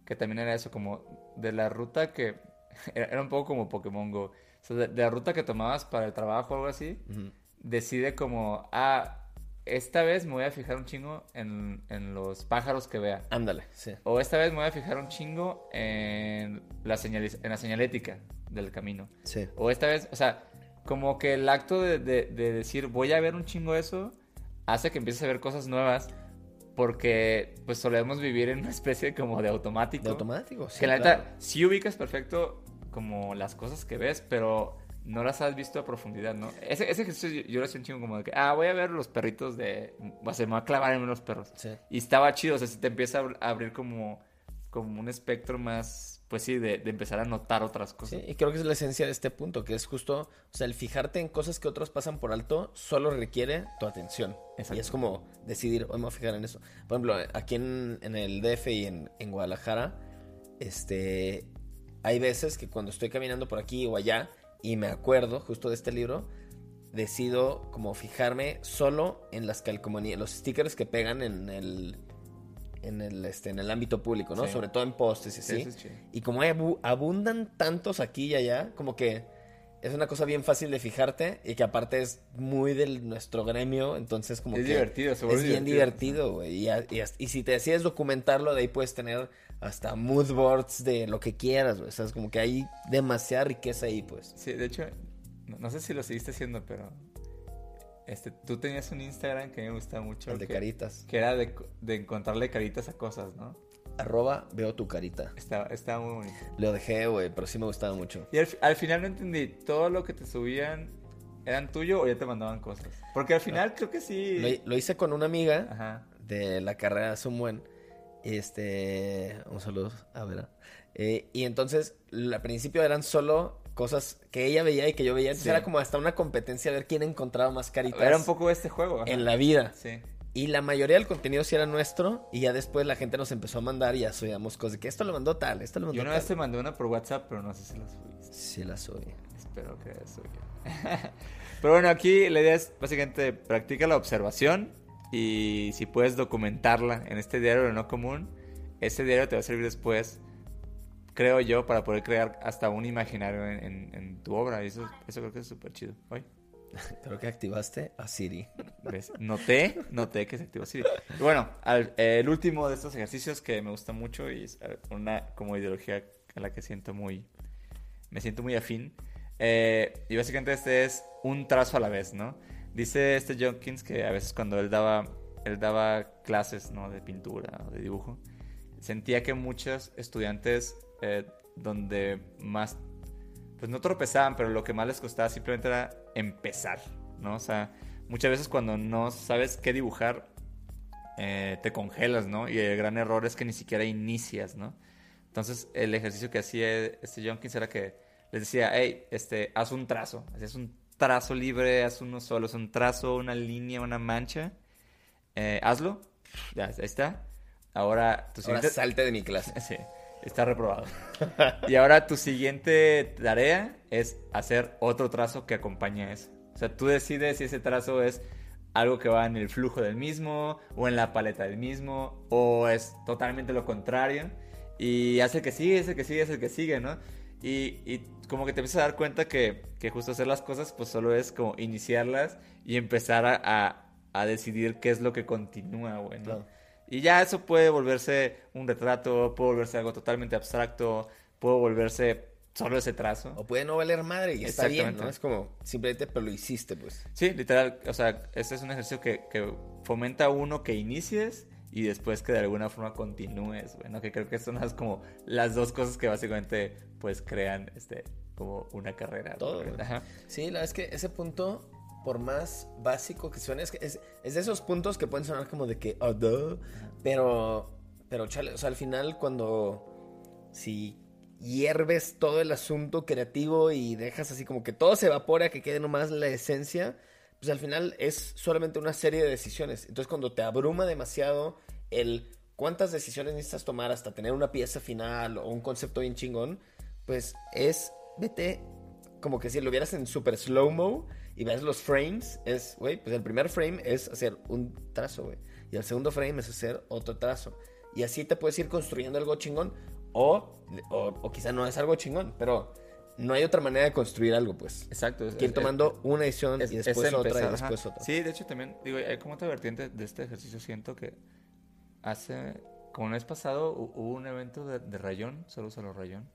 que también era eso, como de la ruta que... <laughs> Era, era un poco como Pokémon Go. O sea, de, de la ruta que tomabas para el trabajo o algo así, Ujú. decide como, ah, esta vez me voy a fijar un chingo en, en los pájaros que vea. Ándale, sí. O esta vez me voy a fijar un chingo en la, señaliz- en la señalética del camino. Sí. O esta vez, o sea, como que el acto de, de- de decir voy a ver un chingo eso, hace que empieces a ver cosas nuevas, porque pues solemos vivir en una especie como de automático. De automático, sí. que la claro. neta, sí ubicas perfecto como las cosas que ves, pero no las has visto a profundidad, ¿no? Ese, ese ejercicio yo, yo lo hacía un chingo como de que, ah, voy a ver los perritos de... O sea, me voy a clavar en los perros. Sí. Y estaba chido, o sea, si te empieza a abr- a abrir como, como un espectro más, pues sí, de, de empezar a notar otras cosas. Sí, y creo que es la esencia de este punto, que es justo, o sea, el fijarte en cosas que otros pasan por alto solo requiere tu atención. Exacto. Y es como decidir, hoy me voy a fijar en eso. Por ejemplo, aquí en, en el DF y en, en Guadalajara, este, hay veces que cuando estoy caminando por aquí o allá y me acuerdo justo de este libro, decido como fijarme solo en las calcomanías, los stickers que pegan en el, en el, este, en el ámbito público, ¿no? Sí. Sobre todo en postes y Sí, así. Y como hay abu- abundan tantos aquí y allá, como que es una cosa bien fácil de fijarte y que aparte es muy de nuestro gremio, entonces como Es que divertido, es bien divertido. güey. Y si te decides documentarlo, de ahí puedes tener hasta mood boards de lo que quieras, güey. O sea, es como que hay demasiada riqueza ahí, pues. Sí, de hecho, no, no sé si lo seguiste haciendo, pero este, tú tenías un Instagram que me gustaba mucho. El de que, caritas. Que era de, de encontrarle caritas a cosas, ¿no? Arroba veo tu carita. Estaba, estaba muy bonito. Lo dejé, güey, pero sí me gustaba mucho. Y al, fi- al final no entendí, ¿todo lo que te subían eran tuyo o ya te mandaban cosas? Porque al final creo que sí. Lo, lo hice con una amiga. Ajá. de la carrera un buen. Este, un saludo a Vera. Eh, y entonces, al principio eran solo cosas que ella veía y que yo veía. Entonces Sí. era como hasta una competencia a ver quién encontraba más caritas Era un poco este juego. ajá. en la vida. Sí. Y la mayoría del contenido sí era nuestro. Y ya después la gente nos empezó a mandar y ya subíamos cosas de que esto lo mandó tal, esto lo mandó Yo una tal. vez te mandé una por WhatsApp, pero no sé si la subiste. Sí, la subí. Espero que haya subido. <laughs> pero bueno, aquí la idea es básicamente practica la observación y si puedes documentarla en este diario de no común, ese diario te va a servir después creo yo, para poder crear hasta un imaginario en, en- en tu obra. Y eso, eso creo que es súper chido. <laughs> Creo que activaste a Siri. ¿ves? Noté, noté que se activó. Y bueno, al- el último de estos ejercicios que me gusta mucho y es eh, una como ideología a la que siento muy, me siento muy afín. Eh, y básicamente este es un trazo a la vez, ¿no? Dice este Jenkins que a veces cuando él daba, él daba clases, ¿no? De pintura o de dibujo, sentía que muchos estudiantes eh, donde más, pues no tropezaban, pero lo que más les costaba simplemente era empezar, ¿no? O sea, muchas veces cuando no sabes qué dibujar, eh, te congelas, ¿no? Y el gran error es que ni siquiera inicias, ¿no? Entonces, el ejercicio que hacía este Jenkins era que les decía, hey, este, haz un trazo. Hacías un trazo libre, haz uno solo. Es un trazo, una línea, una mancha. Eh, hazlo. Ya, ahí está. Ahora, tu Ahora siguiente... salte de mi clase. <laughs> Sí, está reprobado. y ahora tu siguiente tarea es hacer otro trazo que acompañe a eso. O sea, tú decides si ese trazo es algo que va en el flujo del mismo, o en la paleta del mismo, o es totalmente lo contrario. Y hace el que sigue, es el que sigue, es el que sigue, ¿no? Y, y como que te empiezas a dar cuenta que, que justo hacer las cosas, pues solo es como iniciarlas y empezar a, a- a decidir qué es lo que continúa, güey, ¿no? Claro. Y ya eso puede volverse un retrato, puede volverse algo totalmente abstracto, puede volverse solo ese trazo. O puede no valer madre y está bien, ¿no? Es como, simplemente, pero lo hiciste, pues. Sí, literal, o sea, este es un ejercicio que, que fomenta uno que inicies y después que de alguna forma continúes, bueno, que creo que son las como las dos cosas que básicamente pues crean este como una carrera. Todo. Ajá. Sí, la verdad es que ese punto, por más básico que suene, es, que es, es de esos puntos que pueden sonar como de que, oh, duh", pero, pero chale, o sea, al final cuando, si hierves todo el asunto creativo y dejas así como que todo se evapora, que quede nomás la esencia, pues al final es solamente una serie de decisiones. Entonces cuando te abruma demasiado el cuántas decisiones necesitas tomar hasta tener una pieza final o un concepto bien chingón, pues es, vete como que si lo vieras en super slow-mo y ves los frames, es, güey, pues el primer frame es hacer un trazo, güey. Y el segundo frame es hacer otro trazo. Y así te puedes ir construyendo algo chingón. O, o, o quizá no es algo chingón, pero no hay otra manera de construir algo, pues. Exacto. es- Que ir es- tomando una edición es- y es después otra y después ajá. otra. Sí, de hecho también, digo, hay como otra vertiente de este ejercicio, siento que hace, como el mes pasado, hu- hubo un evento de, de Rayón, saludos a los Rayón,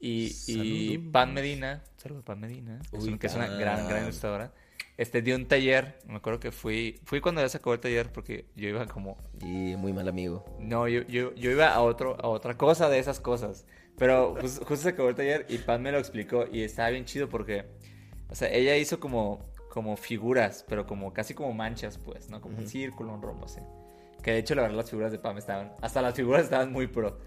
y. Pan Medina, saludos a Pan Medina, es Uy, un- que es una Pan. gran, gran ilustradora, este, dio un taller, me acuerdo que fui, fui cuando ya se acabó el taller porque yo iba como Y muy mal amigo. no, yo, yo, yo iba a, otro, a otra cosa de esas cosas. Pero jus- justo se acabó el taller y Pan me lo explicó y estaba bien chido porque, o sea, ella hizo como, como figuras, pero como casi como manchas, pues, ¿no? Como un círculo, un rombo, así. Que de hecho, la verdad, las figuras de Pam estaban, hasta las figuras estaban muy pro.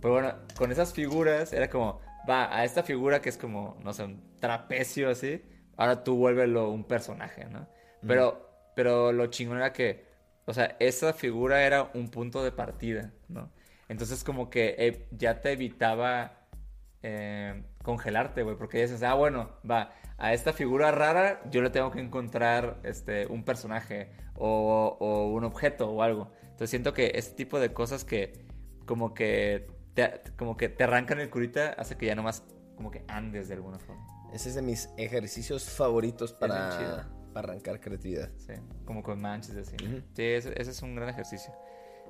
Pero bueno, con esas figuras era como, va, a esta figura que es como, no sé, un trapecio así, ahora tú vuélvelo un personaje, ¿no? Pero, pero lo chingón era que, o sea, esa figura era un punto de partida, ¿no? Entonces como que eh, ya te evitaba eh, congelarte, güey, porque dices, ah, bueno, va, a esta figura rara yo le tengo que encontrar este, un personaje o, o un objeto o algo. Entonces siento que este tipo de cosas que como que te, como que te arrancan el curita hace que ya nomás como que andes de alguna forma. Ese es de mis ejercicios favoritos para, para arrancar creatividad. Sí, como con manches así. Ujú. Sí, ese, ese es un gran ejercicio.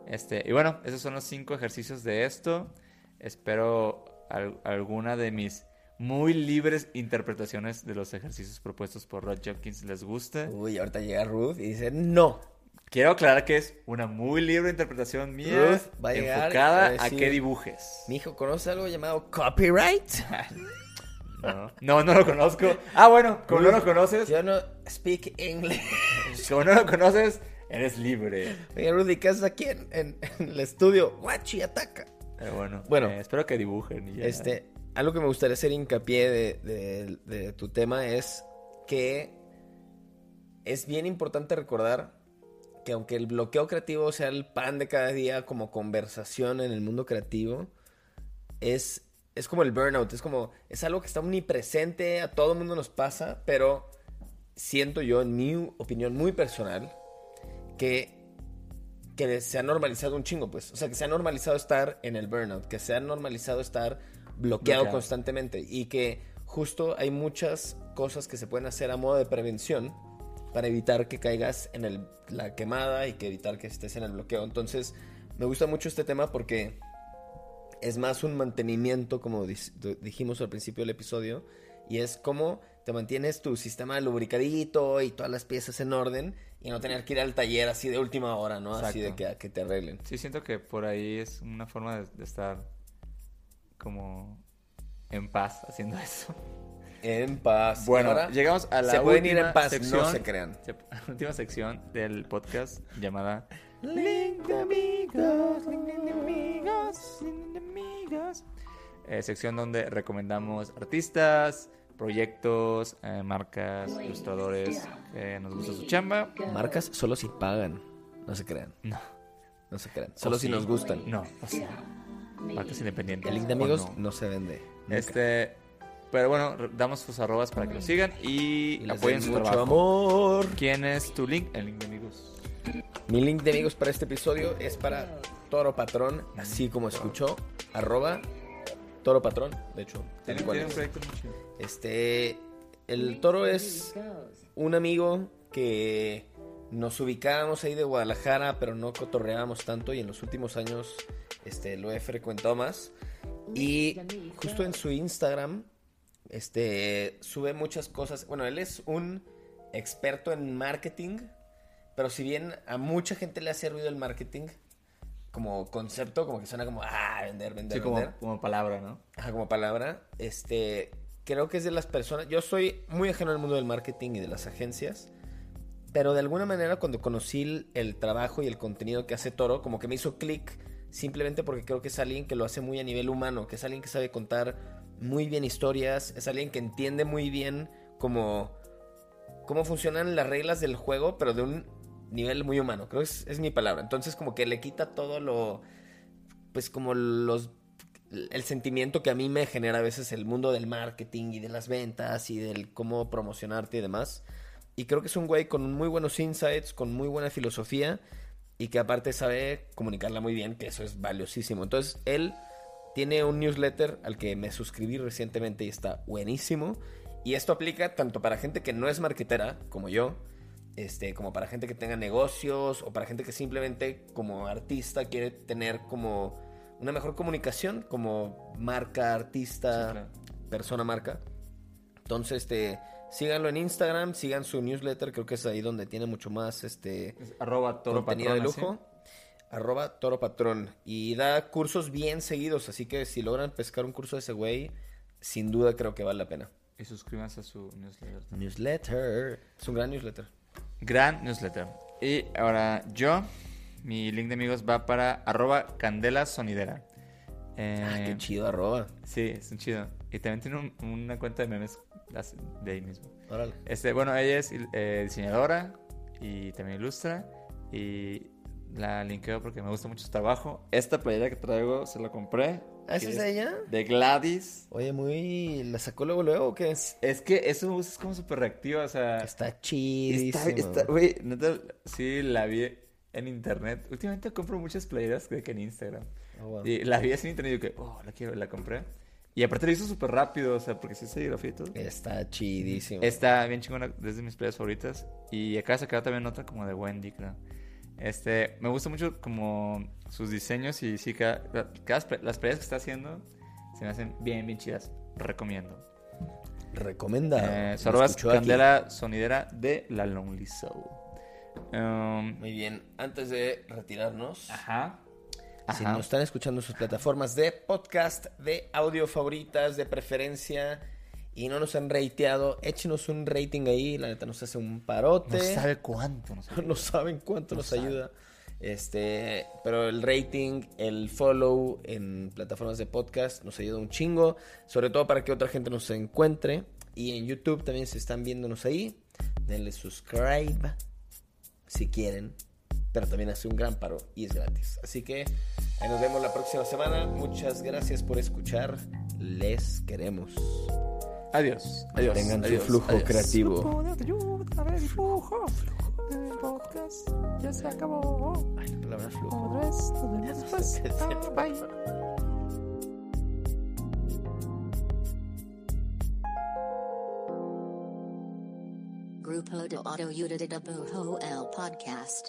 Este, y bueno, esos son los cinco ejercicios de esto. Espero al- alguna de mis muy libres interpretaciones de los ejercicios propuestos por Rod Jenkins les guste. Uy, ahorita llega Ruth y dice, no. Quiero aclarar que es una muy libre interpretación mía, Ruth va a llegar enfocada a decir- que dibujes. Mi hijo, ¿conoce algo llamado copyright? <laughs> No, no, no lo conozco. Ah, bueno, como no lo conoces, Yo no speak English. <laughs> como no lo conoces, eres libre. Oye, Rudy, ¿qué haces aquí en, en- en el estudio? Guachi, ataca. Pero bueno, Bueno. eh, espero que dibujen. y ya. Este, algo que me gustaría hacer hincapié de, de- de tu tema es que es bien importante recordar que aunque el bloqueo creativo sea el pan de cada día como conversación en el mundo creativo, es, es como el burnout, es como, es algo que está omnipresente, a todo el mundo nos pasa, pero siento yo, en mi opinión muy personal, que que se ha normalizado un chingo, pues. O sea, que se ha normalizado estar en el burnout, que se ha normalizado estar bloqueado Bloqueado. constantemente y que justo hay muchas cosas que se pueden hacer a modo de prevención para evitar que caigas en el- la quemada y que evitar que estés en el bloqueo. Entonces, me gusta mucho este tema porque es más un mantenimiento, como dijimos al principio del episodio, y es como te mantienes tu sistema lubricadito y todas las piezas en orden y no tener que ir al taller así de última hora, ¿no? Así de Exacto. que, te arreglen. Sí, siento que por ahí es una forma de, de estar como en paz haciendo <laughs> eso. En paz. Bueno, Ahora, llegamos a la se pueden ir última en paz, sección, no se crean. se- la <laughs> última sección del podcast llamada Link de amigos, Link de amigos, Link de amigos. Eh, sección donde recomendamos artistas, proyectos, eh, marcas, ilustradores que nos gusta su chamba. Marcas solo si pagan, no se crean. No, No se crean. Solo O si sí. nos gustan. no, o sea, marcas independientes. El link de amigos no. no. se vende. nunca. Este, pero bueno, damos sus arrobas para que lo sigan y, Y apoyen su mucho trabajo. amor. ¿Quién es tu link? El link de amigos. Mi link de amigos para este episodio es para Toro Patrón, así como escuchó, arroba Toro Patrón, de hecho, tal Tiene, cual es. Este, el Toro es un amigo que nos ubicábamos ahí de Guadalajara, pero no cotorreábamos tanto y en los últimos años este, lo he frecuentado más. Y justo en su Instagram este, sube muchas cosas. Bueno, él es un experto en marketing, pero si bien a mucha gente le hace ruido el marketing como concepto, como que suena como, ah, vender, vender, Sí, como, vender. como palabra, ¿no? Ajá, como palabra, este, creo que es de las personas, yo soy muy ajeno al mundo del marketing y de las agencias, pero de alguna manera cuando conocí el, el trabajo y el contenido que hace Toro, como que me hizo clic simplemente porque creo que es alguien que lo hace muy a nivel humano, que es alguien que sabe contar muy bien historias, es alguien que entiende muy bien cómo, cómo funcionan las reglas del juego, pero de un nivel muy humano, creo que es, es mi palabra, entonces como que le quita todo lo, pues como los el sentimiento que a mí me genera a veces el mundo del marketing y de las ventas y del cómo promocionarte y demás. Y creo que es un güey con muy buenos insights, con muy buena filosofía y que aparte sabe comunicarla muy bien, que eso es valiosísimo. Entonces, él tiene un newsletter al que me suscribí recientemente y está buenísimo. Y esto aplica tanto para gente que no es marketera, como yo, este, como para gente que tenga negocios o para gente que simplemente como artista quiere tener como una mejor comunicación como marca, artista, Sí, claro. persona, marca. Entonces, este, síganlo en Instagram, sigan su newsletter, creo que es ahí donde tiene mucho más este Es arroba toro contenido de así. Arroba Toro Patrón. Y da cursos bien seguidos, así que si logran pescar un curso de ese güey, sin duda creo que vale la pena. Y suscríbanse a su newsletter. Newsletter. Es un gran newsletter. Gran newsletter. Y ahora yo, mi link de amigos va para arroba candela sonidera. Eh, Ah, qué chido, arroba. Sí, es un chido. Y también tiene un- una cuenta de memes de ahí mismo. Órale. Este, bueno, ella es eh, diseñadora y también ilustra. Y la linkeo porque me gusta mucho su trabajo. Esta playera que traigo se la compré. ¿Ah, esa que es ella? De Gladys. Oye, muy. ¿La sacó luego, luego o qué? Es que eso es como súper reactiva, o sea... Está chidísimo. Está, está, güey, neta, sí, la vi en internet. Últimamente compro muchas playeras de que en Instagram. Wow. Y la vi así en internet y yo que, oh, la quiero, la compré. Y aparte la hizo súper rápido, o sea, porque sí se grafía y todo. Está chidísimo. Está bien chingona, desde mis playas favoritas. Y acaba de sacar también otra como de Wendy, creo. Este, me gusta mucho como sus diseños y sí, cada, cada- las playas que está haciendo se me hacen bien, bien chidas. Recomiendo. Recomendado. Eh, aquí. Candela Sonidera de La Lonely Soul. Um, Muy bien. Antes de retirarnos, ajá. si Ajá. nos están escuchando en sus plataformas de podcast, de audio favoritas, de preferencia, y no nos han rateado, échenos un rating ahí. La neta nos hace un parote. No sabe cuánto. No sabe. <laughs> no saben cuánto No nos saben. ayuda. Este, pero el rating, el follow en plataformas de podcast nos ayuda un chingo, sobre todo para que otra gente nos encuentre. Y en YouTube también se están viéndonos ahí. Denle subscribe si quieren, pero también hace un gran paro y es gratis. Así que ahí nos vemos la próxima semana. Muchas gracias por escuchar. Les queremos. Adiós. Adiós. Tengan su flujo adiós. creativo. Ya se acabó. Ay, la flujo. Grupo de Auto Utida de Bujo el Podcast.